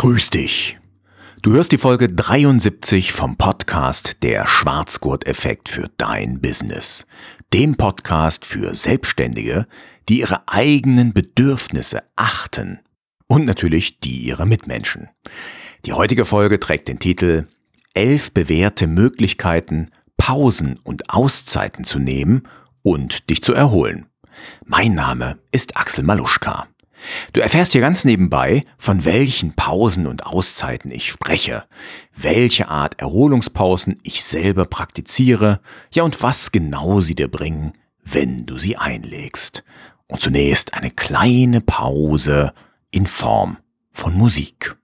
Grüß dich. Du hörst die Folge 73 vom Podcast Der Schwarzgurt-Effekt für dein Business. Dem Podcast für Selbstständige, die ihre eigenen Bedürfnisse achten und natürlich die ihrer Mitmenschen. Die heutige Folge trägt den Titel Elf bewährte Möglichkeiten, Pausen und Auszeiten zu nehmen und dich zu erholen. Mein Name ist Axel Maluschka. Du erfährst hier ganz nebenbei, von welchen Pausen und Auszeiten ich spreche, welche Art Erholungspausen ich selber praktiziere, ja und was genau sie dir bringen, wenn du sie einlegst. Und zunächst eine kleine Pause in Form von Musik.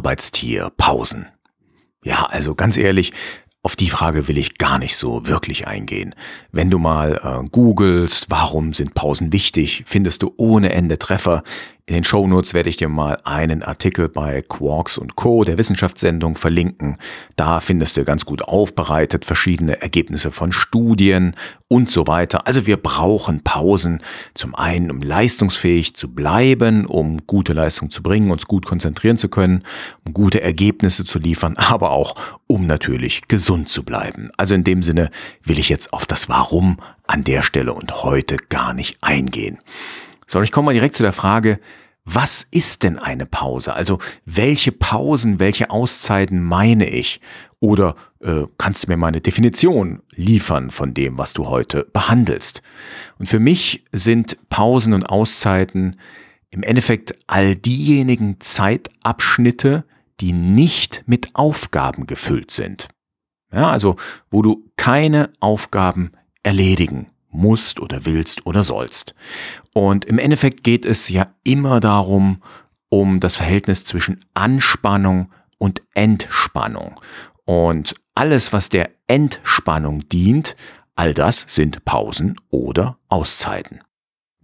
Arbeitstier Pausen? Ja, also ganz ehrlich, auf die Frage will ich gar nicht so wirklich eingehen. Wenn du mal äh, googelst, warum sind Pausen wichtig, findest du ohne Ende Treffer. In den Shownotes werde ich dir mal einen Artikel bei Quarks und Co., der Wissenschaftssendung, verlinken. Da findest du ganz gut aufbereitet verschiedene Ergebnisse von Studien und so weiter. Also wir brauchen Pausen. Zum einen, um leistungsfähig zu bleiben, um gute Leistung zu bringen, uns gut konzentrieren zu können, um gute Ergebnisse zu liefern, aber auch um natürlich gesund zu bleiben. Also in dem Sinne will ich jetzt auf das Warum an der Stelle und heute gar nicht eingehen. Sondern ich komme mal direkt zu der Frage, was ist denn eine Pause? Also welche Pausen, welche Auszeiten meine ich? Oder äh, kannst du mir mal eine Definition liefern von dem, was du heute behandelst? Und für mich sind Pausen und Auszeiten im Endeffekt all diejenigen Zeitabschnitte, die nicht mit Aufgaben gefüllt sind. Ja, also wo du keine Aufgaben erledigen musst oder willst oder sollst. Und im Endeffekt geht es ja immer darum, um das Verhältnis zwischen Anspannung und Entspannung. Und alles, was der Entspannung dient, all das sind Pausen oder Auszeiten.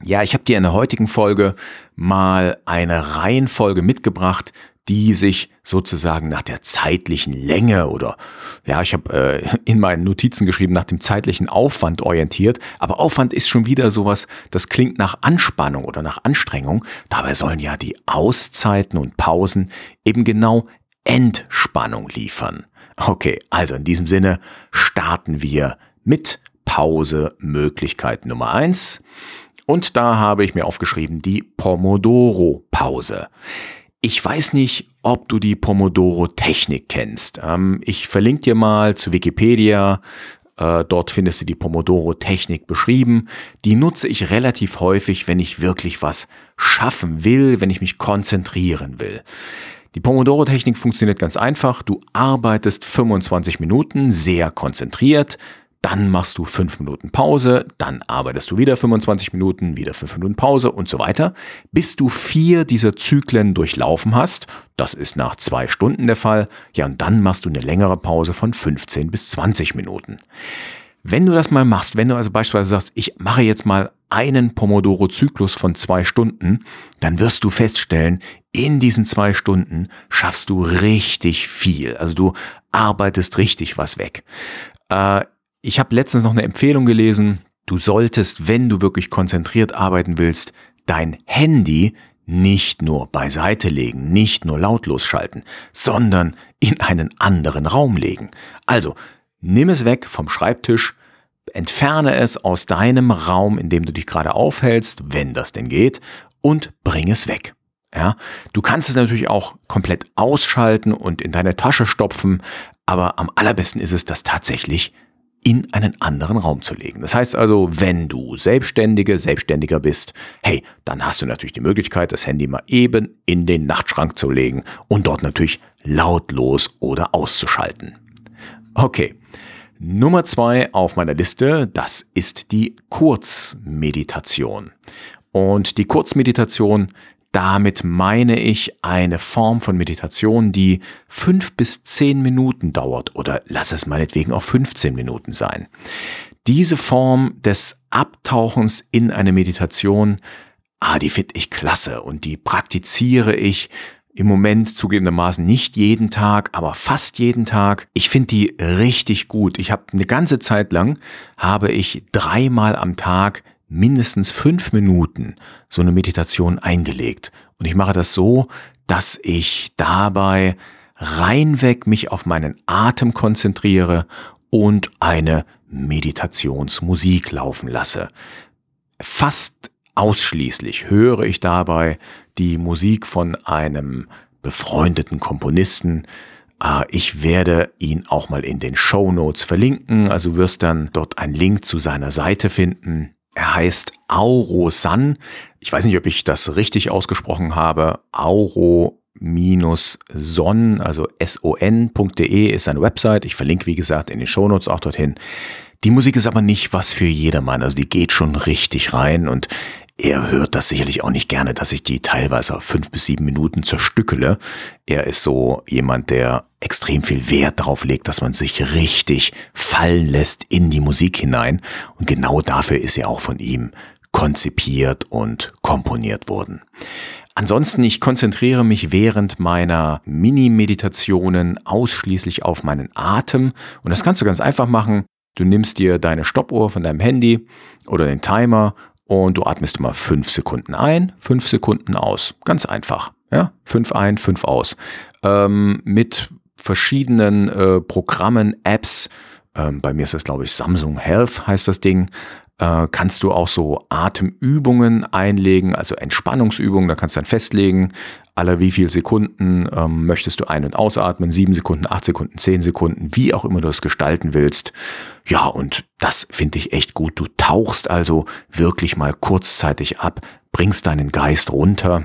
Ja, ich habe dir in der heutigen Folge mal eine Reihenfolge mitgebracht, die sich sozusagen nach der zeitlichen Länge oder ja, ich habe äh, in meinen Notizen geschrieben, nach dem zeitlichen Aufwand orientiert. Aber Aufwand ist schon wieder sowas, das klingt nach Anspannung oder nach Anstrengung. Dabei sollen ja die Auszeiten und Pausen eben genau Entspannung liefern. Okay, also in diesem Sinne starten wir mit Pause Möglichkeit Nummer eins Und da habe ich mir aufgeschrieben die Pomodoro-Pause. Ich weiß nicht, ob du die Pomodoro-Technik kennst. Ähm, ich verlinke dir mal zu Wikipedia. Äh, dort findest du die Pomodoro-Technik beschrieben. Die nutze ich relativ häufig, wenn ich wirklich was schaffen will, wenn ich mich konzentrieren will. Die Pomodoro-Technik funktioniert ganz einfach. Du arbeitest 25 Minuten sehr konzentriert, dann machst du fünf Minuten Pause, dann arbeitest du wieder 25 Minuten, wieder fünf Minuten Pause und so weiter, bis du vier dieser Zyklen durchlaufen hast. Das ist nach zwei Stunden der Fall. Ja, und dann machst du eine längere Pause von 15 bis 20 Minuten. Wenn du das mal machst, wenn du also beispielsweise sagst, ich mache jetzt mal einen Pomodoro-Zyklus von zwei Stunden, dann wirst du feststellen, in diesen zwei Stunden schaffst du richtig viel. Also du arbeitest richtig was weg. Äh, ich habe letztens noch eine Empfehlung gelesen, du solltest, wenn du wirklich konzentriert arbeiten willst, dein Handy nicht nur beiseite legen, nicht nur lautlos schalten, sondern in einen anderen Raum legen. Also, nimm es weg vom Schreibtisch, entferne es aus deinem Raum, in dem du dich gerade aufhältst, wenn das denn geht, und bring es weg. Ja, du kannst es natürlich auch komplett ausschalten und in deine Tasche stopfen, aber am allerbesten ist es, das tatsächlich in einen anderen Raum zu legen. Das heißt also, wenn du Selbstständige, Selbstständiger bist, hey, dann hast du natürlich die Möglichkeit, das Handy mal eben in den Nachtschrank zu legen und dort natürlich lautlos oder auszuschalten. Okay. Nummer zwei auf meiner Liste, das ist die Kurzmeditation. Und die Kurzmeditation damit meine ich eine Form von Meditation, die fünf bis zehn Minuten dauert oder lass es meinetwegen auch 15 Minuten sein. Diese Form des Abtauchens in eine Meditation, ah, die finde ich klasse und die praktiziere ich im Moment zugegebenermaßen nicht jeden Tag, aber fast jeden Tag. Ich finde die richtig gut. Ich habe eine ganze Zeit lang habe ich dreimal am Tag mindestens fünf Minuten so eine Meditation eingelegt. Und ich mache das so, dass ich dabei reinweg mich auf meinen Atem konzentriere und eine Meditationsmusik laufen lasse. Fast ausschließlich höre ich dabei die Musik von einem befreundeten Komponisten. Ah, ich werde ihn auch mal in den Show Notes verlinken, also wirst dann dort einen Link zu seiner Seite finden. Er heißt Aurosan. Ich weiß nicht, ob ich das richtig ausgesprochen habe. Auro son, also son.de ist seine Website. Ich verlinke, wie gesagt, in den Shownotes auch dorthin. Die Musik ist aber nicht was für jedermann. Also die geht schon richtig rein und er hört das sicherlich auch nicht gerne, dass ich die teilweise auf fünf bis sieben Minuten zerstückele. Er ist so jemand, der extrem viel Wert darauf legt, dass man sich richtig fallen lässt in die Musik hinein. Und genau dafür ist er auch von ihm konzipiert und komponiert worden. Ansonsten, ich konzentriere mich während meiner Mini-Meditationen ausschließlich auf meinen Atem. Und das kannst du ganz einfach machen. Du nimmst dir deine Stoppuhr von deinem Handy oder den Timer und du atmest immer fünf Sekunden ein, fünf Sekunden aus. Ganz einfach. Ja, fünf ein, fünf aus. Ähm, mit verschiedenen äh, Programmen, Apps, ähm, bei mir ist das glaube ich Samsung Health heißt das Ding, äh, kannst du auch so Atemübungen einlegen, also Entspannungsübungen, da kannst du dann festlegen, alle wie viel Sekunden ähm, möchtest du ein- und ausatmen, sieben Sekunden, acht Sekunden, zehn Sekunden, wie auch immer du es gestalten willst. Ja, und das finde ich echt gut. Du tauchst also wirklich mal kurzzeitig ab, bringst deinen Geist runter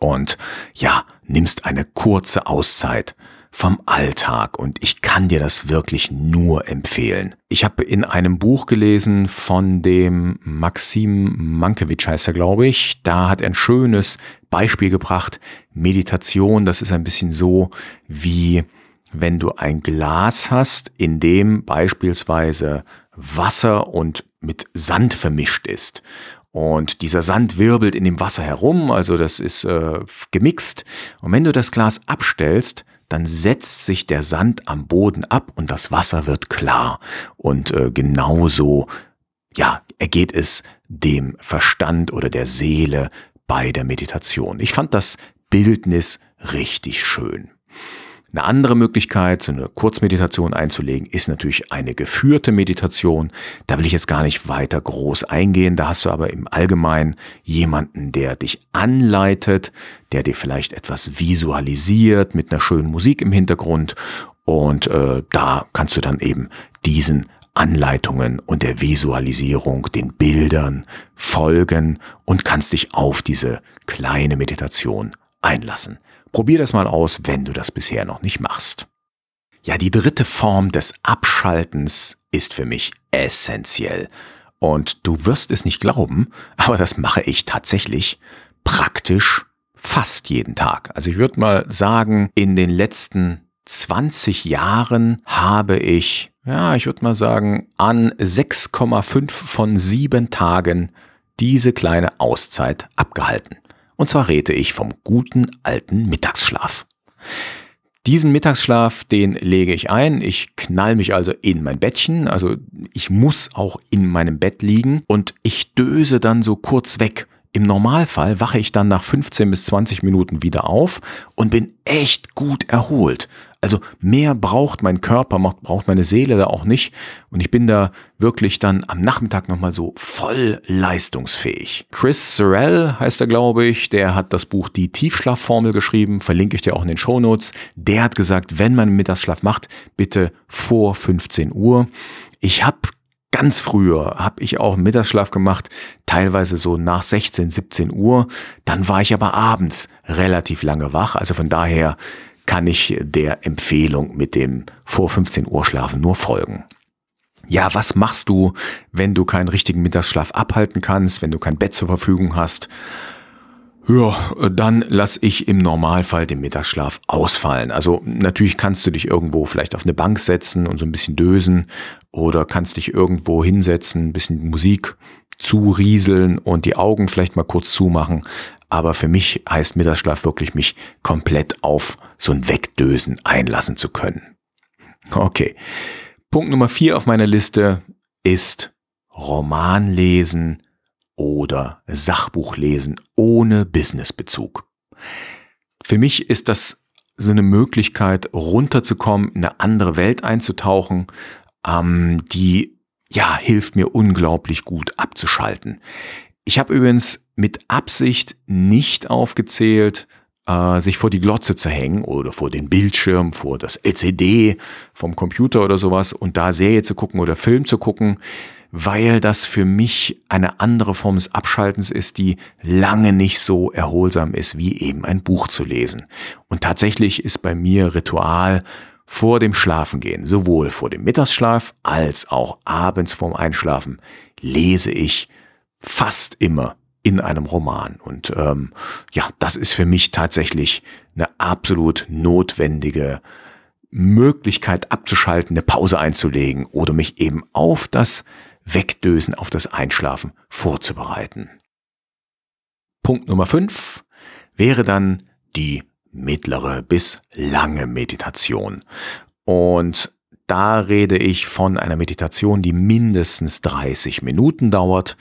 und ja, nimmst eine kurze Auszeit vom Alltag und ich kann dir das wirklich nur empfehlen. Ich habe in einem Buch gelesen von dem Maxim Mankiewicz heißt er, glaube ich. Da hat er ein schönes Beispiel gebracht. Meditation, das ist ein bisschen so wie wenn du ein Glas hast, in dem beispielsweise Wasser und mit Sand vermischt ist. Und dieser Sand wirbelt in dem Wasser herum, also das ist äh, gemixt. Und wenn du das Glas abstellst, dann setzt sich der Sand am Boden ab und das Wasser wird klar. Und äh, genauso, ja, ergeht es dem Verstand oder der Seele bei der Meditation. Ich fand das Bildnis richtig schön. Eine andere Möglichkeit, so eine Kurzmeditation einzulegen, ist natürlich eine geführte Meditation. Da will ich jetzt gar nicht weiter groß eingehen. Da hast du aber im Allgemeinen jemanden, der dich anleitet, der dir vielleicht etwas visualisiert mit einer schönen Musik im Hintergrund. Und äh, da kannst du dann eben diesen Anleitungen und der Visualisierung, den Bildern folgen und kannst dich auf diese kleine Meditation einlassen. Probier das mal aus, wenn du das bisher noch nicht machst. Ja, die dritte Form des Abschaltens ist für mich essentiell. Und du wirst es nicht glauben, aber das mache ich tatsächlich praktisch fast jeden Tag. Also ich würde mal sagen, in den letzten 20 Jahren habe ich, ja, ich würde mal sagen, an 6,5 von 7 Tagen diese kleine Auszeit abgehalten. Und zwar rede ich vom guten alten Mittagsschlaf. Diesen Mittagsschlaf, den lege ich ein. Ich knall mich also in mein Bettchen. Also ich muss auch in meinem Bett liegen und ich döse dann so kurz weg. Im Normalfall wache ich dann nach 15 bis 20 Minuten wieder auf und bin echt gut erholt. Also mehr braucht mein Körper, braucht meine Seele da auch nicht. Und ich bin da wirklich dann am Nachmittag nochmal so voll leistungsfähig. Chris Sorrell heißt er, glaube ich. Der hat das Buch Die Tiefschlafformel geschrieben. Verlinke ich dir auch in den Show Notes. Der hat gesagt, wenn man Mittagsschlaf macht, bitte vor 15 Uhr. Ich habe ganz früher habe ich auch Mittagsschlaf gemacht, teilweise so nach 16, 17 Uhr. Dann war ich aber abends relativ lange wach. Also von daher kann ich der Empfehlung mit dem vor 15 Uhr Schlafen nur folgen. Ja, was machst du, wenn du keinen richtigen Mittagsschlaf abhalten kannst, wenn du kein Bett zur Verfügung hast? Ja, dann lass ich im Normalfall den Mittagsschlaf ausfallen. Also natürlich kannst du dich irgendwo vielleicht auf eine Bank setzen und so ein bisschen dösen oder kannst dich irgendwo hinsetzen, ein bisschen Musik zurieseln und die Augen vielleicht mal kurz zumachen. Aber für mich heißt Mittagsschlaf wirklich, mich komplett auf so ein Wegdösen einlassen zu können. Okay. Punkt Nummer vier auf meiner Liste ist Roman lesen oder Sachbuch lesen ohne Businessbezug. Für mich ist das so eine Möglichkeit, runterzukommen, in eine andere Welt einzutauchen, ähm, die ja hilft mir unglaublich gut abzuschalten. Ich habe übrigens mit Absicht nicht aufgezählt, äh, sich vor die Glotze zu hängen oder vor den Bildschirm, vor das LCD vom Computer oder sowas und da Serie zu gucken oder Film zu gucken, weil das für mich eine andere Form des Abschaltens ist, die lange nicht so erholsam ist, wie eben ein Buch zu lesen. Und tatsächlich ist bei mir Ritual vor dem Schlafengehen, sowohl vor dem Mittagsschlaf als auch abends vorm Einschlafen, lese ich fast immer in einem Roman. Und ähm, ja, das ist für mich tatsächlich eine absolut notwendige Möglichkeit abzuschalten, eine Pause einzulegen oder mich eben auf das Wegdösen, auf das Einschlafen vorzubereiten. Punkt Nummer 5 wäre dann die mittlere bis lange Meditation. Und da rede ich von einer Meditation, die mindestens 30 Minuten dauert.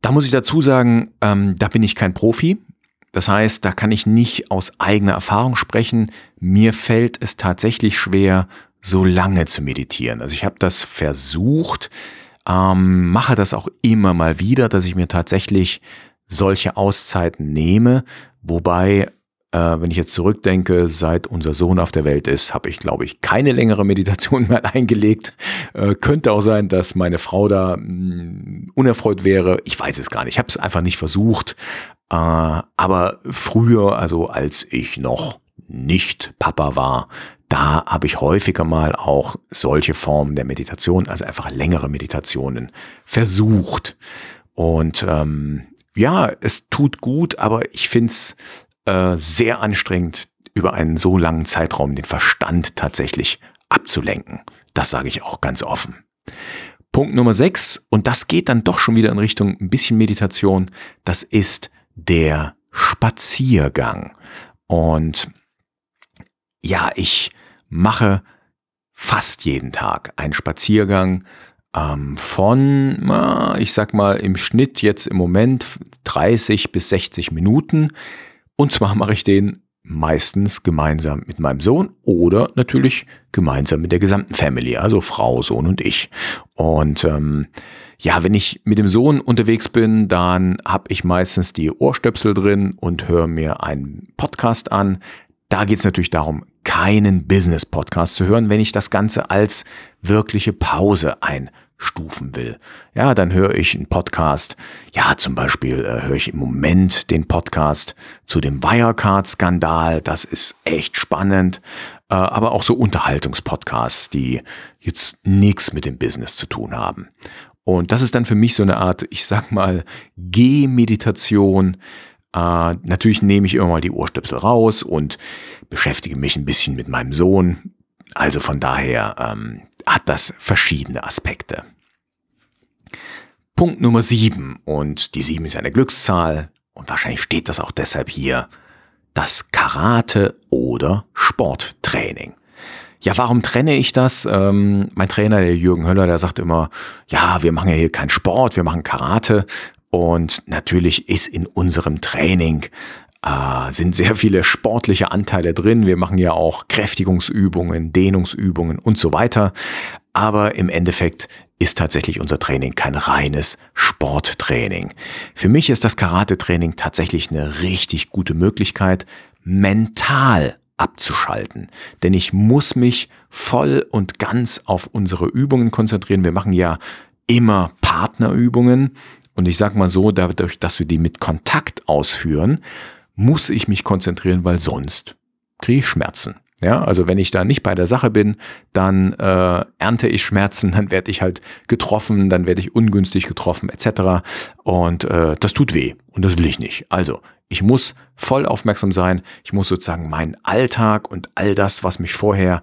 Da muss ich dazu sagen, ähm, da bin ich kein Profi. Das heißt, da kann ich nicht aus eigener Erfahrung sprechen. Mir fällt es tatsächlich schwer, so lange zu meditieren. Also ich habe das versucht, ähm, mache das auch immer mal wieder, dass ich mir tatsächlich solche Auszeiten nehme, wobei wenn ich jetzt zurückdenke, seit unser Sohn auf der Welt ist, habe ich, glaube ich, keine längere Meditation mehr eingelegt. Äh, könnte auch sein, dass meine Frau da mh, mm, unerfreut wäre. Ich weiß es gar nicht. Ich habe es einfach nicht versucht. Äh, aber früher, also als ich noch nicht Papa war, da habe ich häufiger mal auch solche Formen der Meditation, also einfach längere Meditationen versucht. Und ähm, ja, es tut gut, aber ich finde es äh, sehr anstrengend, über einen so langen Zeitraum den Verstand tatsächlich abzulenken. Das sage ich auch ganz offen. Punkt Nummer 6, und das geht dann doch schon wieder in Richtung ein bisschen Meditation, das ist der Spaziergang. Und ja, ich mache fast jeden Tag einen Spaziergang ähm, von, ich sag mal, im Schnitt jetzt im Moment 30 bis 60 Minuten. Und zwar mache ich den meistens gemeinsam mit meinem Sohn oder natürlich gemeinsam mit der gesamten Family, also Frau, Sohn und ich. Und ähm, ja, wenn ich mit dem Sohn unterwegs bin, dann habe ich meistens die Ohrstöpsel drin und höre mir einen Podcast an. Da geht es natürlich darum, keinen Business-Podcast zu hören, wenn ich das Ganze als wirkliche Pause ein stufen will. Ja, dann höre ich einen Podcast. Ja, zum Beispiel äh, höre ich im Moment den Podcast zu dem Wirecard-Skandal. Das ist echt spannend. Äh, aber auch so Unterhaltungspodcasts, die jetzt nichts mit dem Business zu tun haben. Und das ist dann für mich so eine Art, ich sag mal, Gehmeditation. Äh, natürlich nehme ich immer mal die Ohrstöpsel raus und beschäftige mich ein bisschen mit meinem Sohn. Also von daher ähm, hat das verschiedene Aspekte. Punkt Nummer sieben und die sieben ist eine Glückszahl und wahrscheinlich steht das auch deshalb hier, das Karate oder Sporttraining. Ja, warum trenne ich das? Ähm, mein Trainer, der Jürgen Höller, der sagt immer, ja, wir machen ja hier keinen Sport, wir machen Karate. Und natürlich ist in unserem Training äh, sind sehr viele sportliche Anteile drin. Wir machen ja auch Kräftigungsübungen, Dehnungsübungen und so weiter. Aber im Endeffekt ist tatsächlich unser Training kein reines Sporttraining. Für mich ist das Karate-Training tatsächlich eine richtig gute Möglichkeit, mental abzuschalten. Denn ich muss mich voll und ganz auf unsere Übungen konzentrieren. Wir machen ja immer Partnerübungen. Und ich sage mal so, dadurch, dass wir die mit Kontakt ausführen, muss ich mich konzentrieren, weil sonst kriege ich Schmerzen. Ja, also wenn ich da nicht bei der Sache bin, dann äh, ernte ich Schmerzen, dann werde ich halt getroffen, dann werde ich ungünstig getroffen etc. Und äh, das tut weh und das will ich nicht. Also ich muss voll aufmerksam sein, ich muss sozusagen meinen Alltag und all das, was mich vorher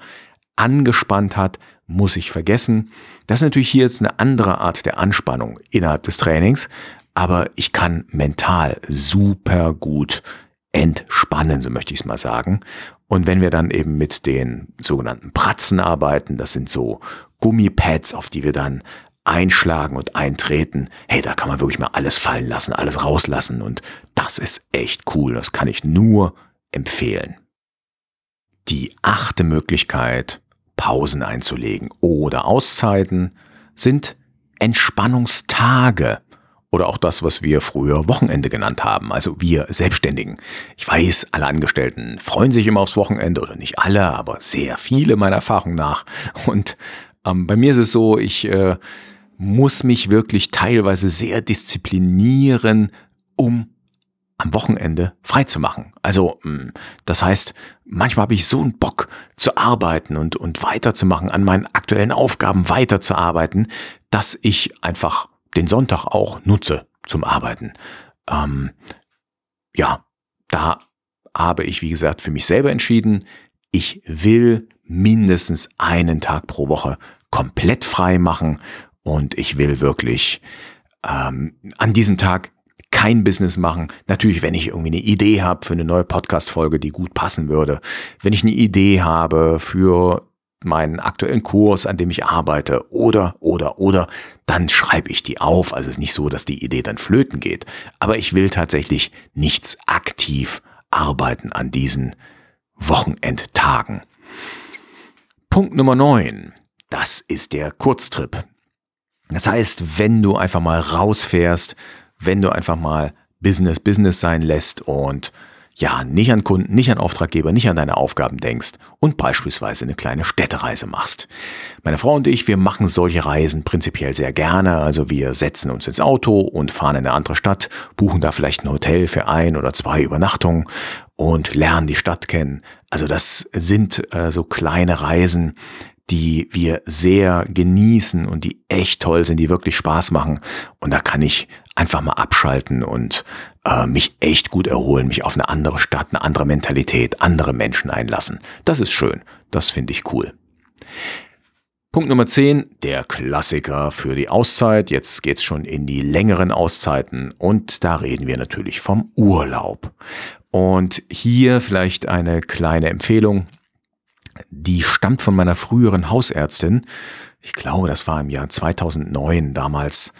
angespannt hat, muss ich vergessen. Das ist natürlich hier jetzt eine andere Art der Anspannung innerhalb des Trainings, aber ich kann mental super gut entspannen, so möchte ich es mal sagen. Und wenn wir dann eben mit den sogenannten Pratzen arbeiten, das sind so Gummipads, auf die wir dann einschlagen und eintreten, hey, da kann man wirklich mal alles fallen lassen, alles rauslassen und das ist echt cool. Das kann ich nur empfehlen. Die achte Möglichkeit, Pausen einzulegen oder Auszeiten, sind Entspannungstage oder auch das, was wir früher Wochenende genannt haben, also wir Selbstständigen. Ich weiß, alle Angestellten freuen sich immer aufs Wochenende oder nicht alle, aber sehr viele meiner Erfahrung nach. Und ähm, bei mir ist es so, ich äh, muss mich wirklich teilweise sehr disziplinieren, um am Wochenende frei zu machen. Also hm, das heißt, manchmal habe ich so einen Bock zu arbeiten und, und weiterzumachen, an meinen aktuellen Aufgaben weiterzuarbeiten, dass ich einfach den Sonntag auch nutze zum Arbeiten. Ähm, ja, da habe ich, wie gesagt, für mich selber entschieden, ich will mindestens einen Tag pro Woche komplett frei machen und ich will wirklich ähm, an diesem Tag kein Business machen. Natürlich, wenn ich irgendwie eine Idee habe für eine neue Podcast-Folge, die gut passen würde. Wenn ich eine Idee habe für meinen aktuellen Kurs, an dem ich arbeite, oder, oder, oder, dann schreibe ich die auf. Also es ist nicht so, dass die Idee dann flöten geht. Aber ich will tatsächlich nichts aktiv arbeiten an diesen Wochenendtagen. Punkt Nummer 9. Das ist der Kurztrip. Das heißt, wenn du einfach mal rausfährst, wenn du einfach mal Business Business sein lässt und ja, nicht an Kunden, nicht an Auftraggeber, nicht an deine Aufgaben denkst und beispielsweise eine kleine Städtereise machst. Meine Frau und ich, wir machen solche Reisen prinzipiell sehr gerne. Also wir setzen uns ins Auto und fahren in eine andere Stadt, buchen da vielleicht ein Hotel für ein oder zwei Übernachtungen und lernen die Stadt kennen. Also das sind äh, so kleine Reisen, die wir sehr genießen und die echt toll sind, die wirklich Spaß machen. Und da kann ich einfach mal abschalten und äh, mich echt gut erholen, mich auf eine andere Stadt, eine andere Mentalität, andere Menschen einlassen. Das ist schön. Das finde ich cool. Punkt Nummer 10, der Klassiker für die Auszeit. Jetzt geht's schon in die längeren Auszeiten und da reden wir natürlich vom Urlaub. Und hier vielleicht eine kleine Empfehlung die stammt von meiner früheren Hausärztin. Ich glaube, das war im Jahr 2009 damals.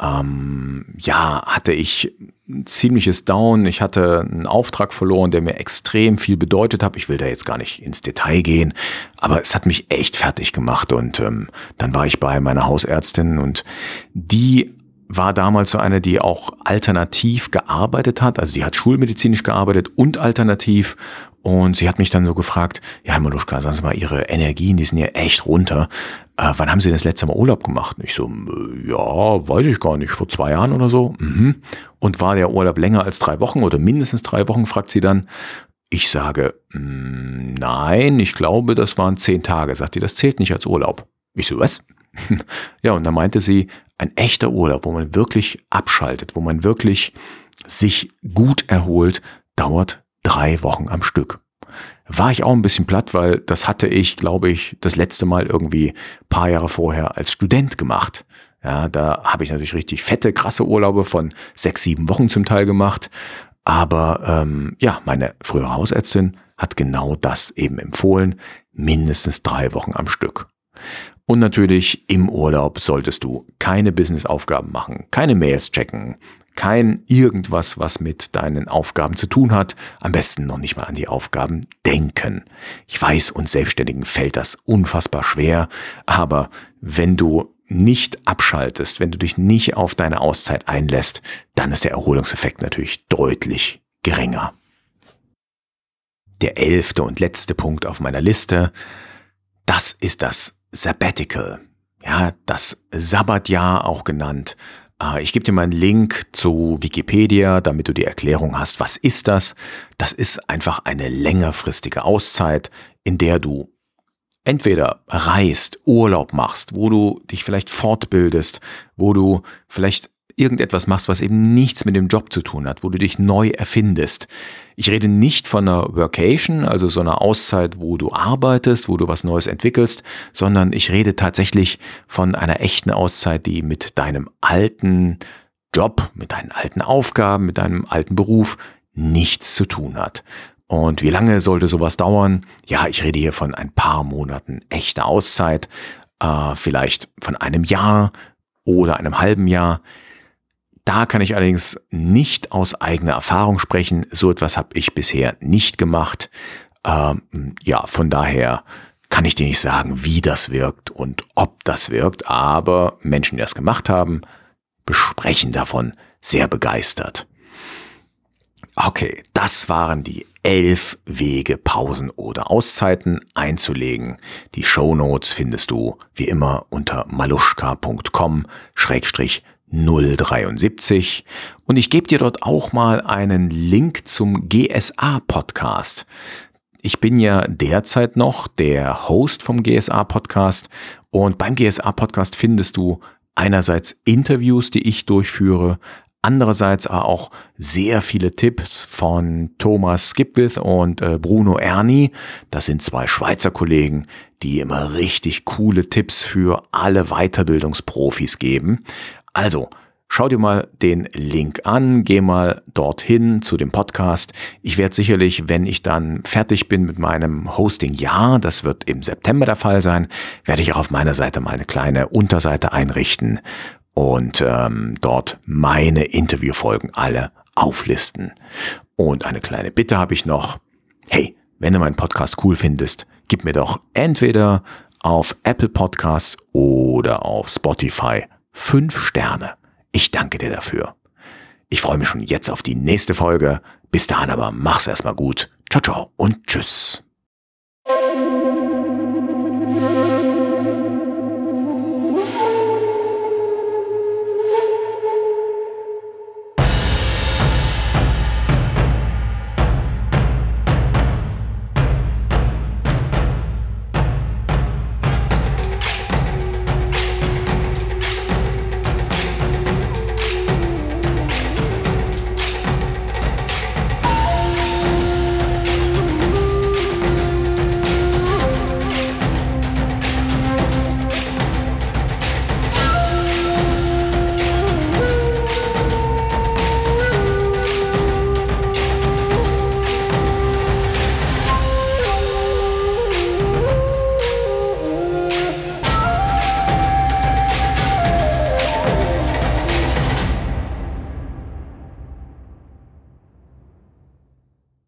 Ähm, ja, hatte ich ein ziemliches Down. Ich hatte einen Auftrag verloren, der mir extrem viel bedeutet hat. Ich will da jetzt gar nicht ins Detail gehen, aber es hat mich echt fertig gemacht. Und ähm, dann war ich bei meiner Hausärztin und die war damals so eine, die auch alternativ gearbeitet hat. Also die hat schulmedizinisch gearbeitet und alternativ und sie hat mich dann so gefragt, ja, Herr Maluschka, sagen Sie mal, Ihre Energien, die sind ja echt runter. Äh, wann haben Sie das letzte Mal Urlaub gemacht? Und ich so, äh, ja, weiß ich gar nicht, vor zwei Jahren oder so. Mhm. Und war der Urlaub länger als drei Wochen oder mindestens drei Wochen, fragt sie dann. Ich sage, mm, nein, ich glaube, das waren zehn Tage. Sagt die, das zählt nicht als Urlaub. Ich so, was? ja, und da meinte sie, ein echter Urlaub, wo man wirklich abschaltet, wo man wirklich sich gut erholt, dauert drei Wochen am Stück. War ich auch ein bisschen platt, weil das hatte ich, glaube ich, das letzte Mal irgendwie paar Jahre vorher als Student gemacht. Ja, da habe ich natürlich richtig fette, krasse Urlaube von sechs, sieben Wochen zum Teil gemacht. Aber ähm, ja, meine frühere Hausärztin hat genau das eben empfohlen, mindestens drei Wochen am Stück. Und natürlich im Urlaub solltest du keine Businessaufgaben machen, keine Mails checken, kein irgendwas, was mit deinen Aufgaben zu tun hat. Am besten noch nicht mal an die Aufgaben denken. Ich weiß, uns Selbstständigen fällt das unfassbar schwer, aber wenn du nicht abschaltest, wenn du dich nicht auf deine Auszeit einlässt, dann ist der Erholungseffekt natürlich deutlich geringer. Der elfte und letzte Punkt auf meiner Liste, das ist das Sabbatical. Ja, das Sabbatjahr auch genannt. Äh, ich gebe dir mal einen Link zu Wikipedia, damit du die Erklärung hast. Was ist das? Das ist einfach eine längerfristige Auszeit, in der du entweder reist, Urlaub machst, wo du dich vielleicht fortbildest, wo du vielleicht irgendetwas machst, was eben nichts mit dem Job zu tun hat, wo du dich neu erfindest. Ich rede nicht von einer Workation, also so einer Auszeit, wo du arbeitest, wo du was Neues entwickelst, sondern ich rede tatsächlich von einer echten Auszeit, die mit deinem alten Job, mit deinen alten Aufgaben, mit deinem alten Beruf nichts zu tun hat. Und wie lange sollte sowas dauern? Ja, ich rede hier von ein paar Monaten echter Auszeit, äh, vielleicht von einem Jahr oder einem halben Jahr. Da kann ich allerdings nicht aus eigener Erfahrung sprechen. So etwas habe ich bisher nicht gemacht. Ähm, ja, von daher kann ich dir nicht sagen, wie das wirkt und ob das wirkt, aber Menschen, die das gemacht haben, besprechen davon sehr begeistert. Okay, das waren die elf Wege, Pausen oder Auszeiten einzulegen. Die Show Notes findest du wie immer unter maluschka.com 073 und ich gebe dir dort auch mal einen Link zum GSA Podcast. Ich bin ja derzeit noch der Host vom GSA Podcast und beim GSA Podcast findest du einerseits Interviews, die ich durchführe, andererseits auch sehr viele Tipps von Thomas Skipwith und äh, Bruno Erni. Das sind zwei Schweizer Kollegen, die immer richtig coole Tipps für alle Weiterbildungsprofis geben. Also, schau dir mal den Link an, geh mal dorthin zu dem Podcast. Ich werde sicherlich, wenn ich dann fertig bin mit meinem Hosting-Jahr, das wird im September der Fall sein, werde ich auch auf meiner Seite mal eine kleine Unterseite einrichten und ähm, dort meine Interviewfolgen alle auflisten. Und eine kleine Bitte habe ich noch. Hey, wenn du meinen Podcast cool findest, gib mir doch entweder auf Apple Podcasts oder auf Spotify fünf Sterne. Ich danke dir dafür. Ich freue mich schon jetzt auf die nächste Folge. Bis dahin aber mach's erstmal gut. Ciao, ciao und tschüss.